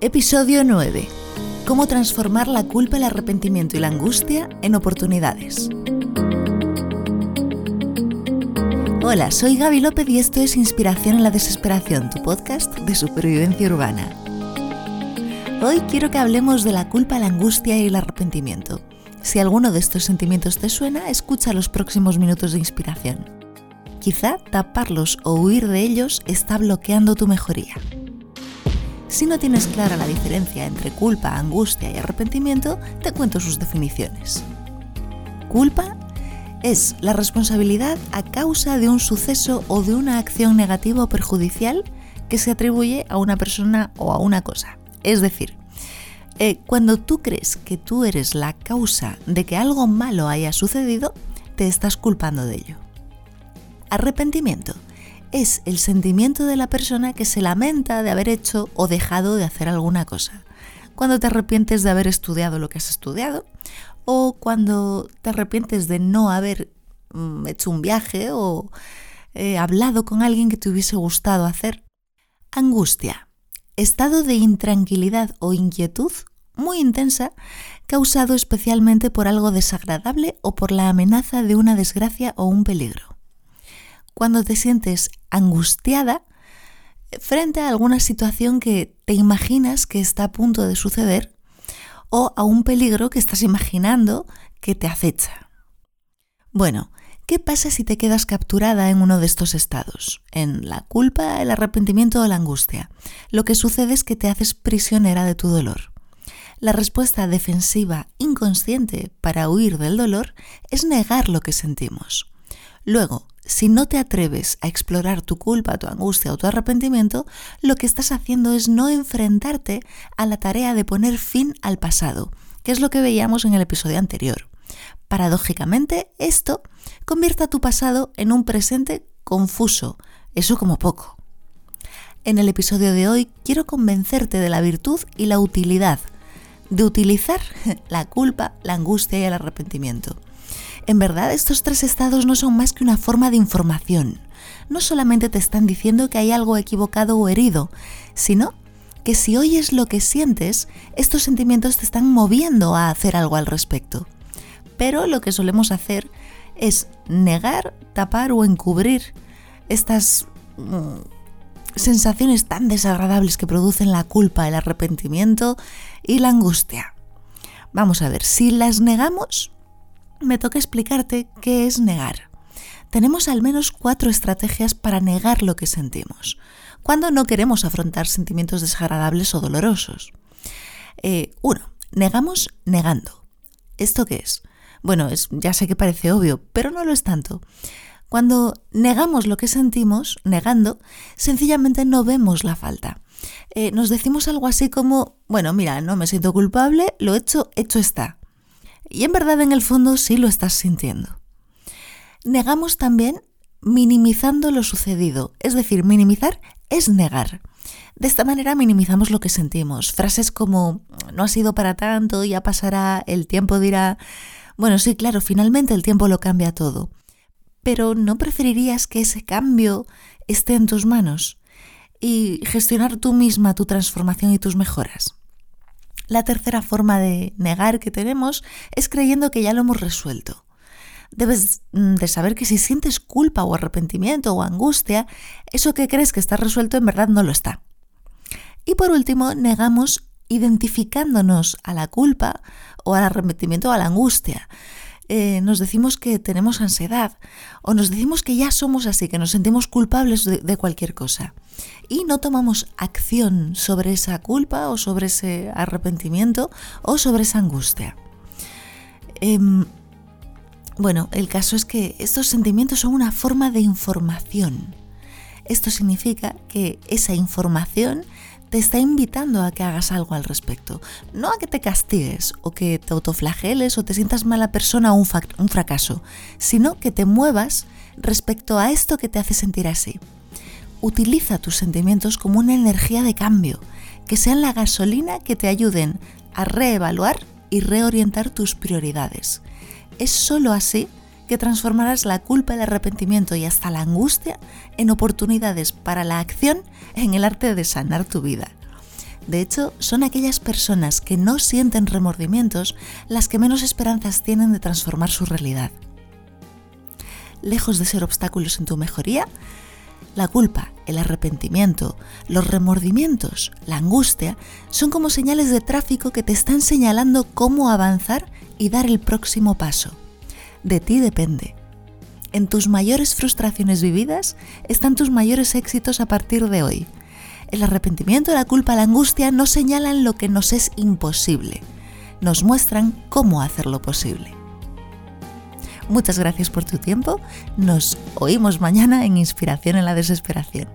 Episodio 9. Cómo transformar la culpa, el arrepentimiento y la angustia en oportunidades. Hola, soy Gaby López y esto es Inspiración en la Desesperación, tu podcast de supervivencia urbana. Hoy quiero que hablemos de la culpa, la angustia y el arrepentimiento. Si alguno de estos sentimientos te suena, escucha los próximos minutos de inspiración. Quizá taparlos o huir de ellos está bloqueando tu mejoría. Si no tienes clara la diferencia entre culpa, angustia y arrepentimiento, te cuento sus definiciones. Culpa es la responsabilidad a causa de un suceso o de una acción negativa o perjudicial que se atribuye a una persona o a una cosa. Es decir, eh, cuando tú crees que tú eres la causa de que algo malo haya sucedido, te estás culpando de ello. Arrepentimiento es el sentimiento de la persona que se lamenta de haber hecho o dejado de hacer alguna cosa. Cuando te arrepientes de haber estudiado lo que has estudiado o cuando te arrepientes de no haber mm, hecho un viaje o eh, hablado con alguien que te hubiese gustado hacer. Angustia estado de intranquilidad o inquietud muy intensa causado especialmente por algo desagradable o por la amenaza de una desgracia o un peligro. Cuando te sientes angustiada frente a alguna situación que te imaginas que está a punto de suceder o a un peligro que estás imaginando que te acecha. Bueno, ¿Qué pasa si te quedas capturada en uno de estos estados? En la culpa, el arrepentimiento o la angustia. Lo que sucede es que te haces prisionera de tu dolor. La respuesta defensiva inconsciente para huir del dolor es negar lo que sentimos. Luego, si no te atreves a explorar tu culpa, tu angustia o tu arrepentimiento, lo que estás haciendo es no enfrentarte a la tarea de poner fin al pasado, que es lo que veíamos en el episodio anterior. Paradójicamente, esto convierte a tu pasado en un presente confuso, eso como poco. En el episodio de hoy quiero convencerte de la virtud y la utilidad de utilizar la culpa, la angustia y el arrepentimiento. En verdad, estos tres estados no son más que una forma de información. No solamente te están diciendo que hay algo equivocado o herido, sino que si oyes lo que sientes, estos sentimientos te están moviendo a hacer algo al respecto pero lo que solemos hacer es negar, tapar o encubrir estas mm, sensaciones tan desagradables que producen la culpa, el arrepentimiento y la angustia. Vamos a ver, si las negamos, me toca explicarte qué es negar. Tenemos al menos cuatro estrategias para negar lo que sentimos, cuando no queremos afrontar sentimientos desagradables o dolorosos. Eh, uno, negamos negando. ¿Esto qué es? Bueno, es, ya sé que parece obvio, pero no lo es tanto. Cuando negamos lo que sentimos, negando, sencillamente no vemos la falta. Eh, nos decimos algo así como, bueno, mira, no me siento culpable, lo hecho, hecho está. Y en verdad en el fondo sí lo estás sintiendo. Negamos también minimizando lo sucedido, es decir, minimizar es negar. De esta manera minimizamos lo que sentimos. Frases como no ha sido para tanto, ya pasará, el tiempo dirá, bueno, sí, claro, finalmente el tiempo lo cambia todo. Pero ¿no preferirías que ese cambio esté en tus manos y gestionar tú misma tu transformación y tus mejoras? La tercera forma de negar que tenemos es creyendo que ya lo hemos resuelto. Debes mm, de saber que si sientes culpa o arrepentimiento o angustia, eso que crees que está resuelto en verdad no lo está. Y por último, negamos identificándonos a la culpa o al arrepentimiento o a la angustia. Eh, nos decimos que tenemos ansiedad o nos decimos que ya somos así, que nos sentimos culpables de, cualquier cosa y no tomamos acción sobre esa culpa o sobre ese arrepentimiento o sobre esa angustia. Em, bueno, el caso es que estos sentimientos son una forma de información. Esto significa que esa información te está invitando a que hagas algo al respecto. No a que te castigues o que te autoflageles o te sientas mala persona o un, un fracaso, sino que te muevas respecto a esto que te hace sentir así. Utiliza tus sentimientos como una energía de cambio, que sean la gasolina que te ayuden a reevaluar y reorientar tus prioridades. Es sólo así que transformarás la culpa, el arrepentimiento y hasta la angustia en oportunidades para la acción en el arte de sanar tu vida. De hecho, son aquellas personas que no sienten remordimientos las que menos esperanzas tienen de transformar su realidad. Lejos de ser obstáculos en tu mejoría, la culpa, el arrepentimiento, los remordimientos, la angustia son como señales de tráfico que te están señalando cómo avanzar y dar el próximo paso. De ti depende. En tus mayores frustraciones vividas están tus mayores éxitos a partir de hoy. El arrepentimiento, la culpa, la angustia no señalan lo que nos es imposible, nos muestran cómo hacerlo posible. Muchas gracias por tu tiempo, nos oímos mañana en Inspiración en la Desesperación.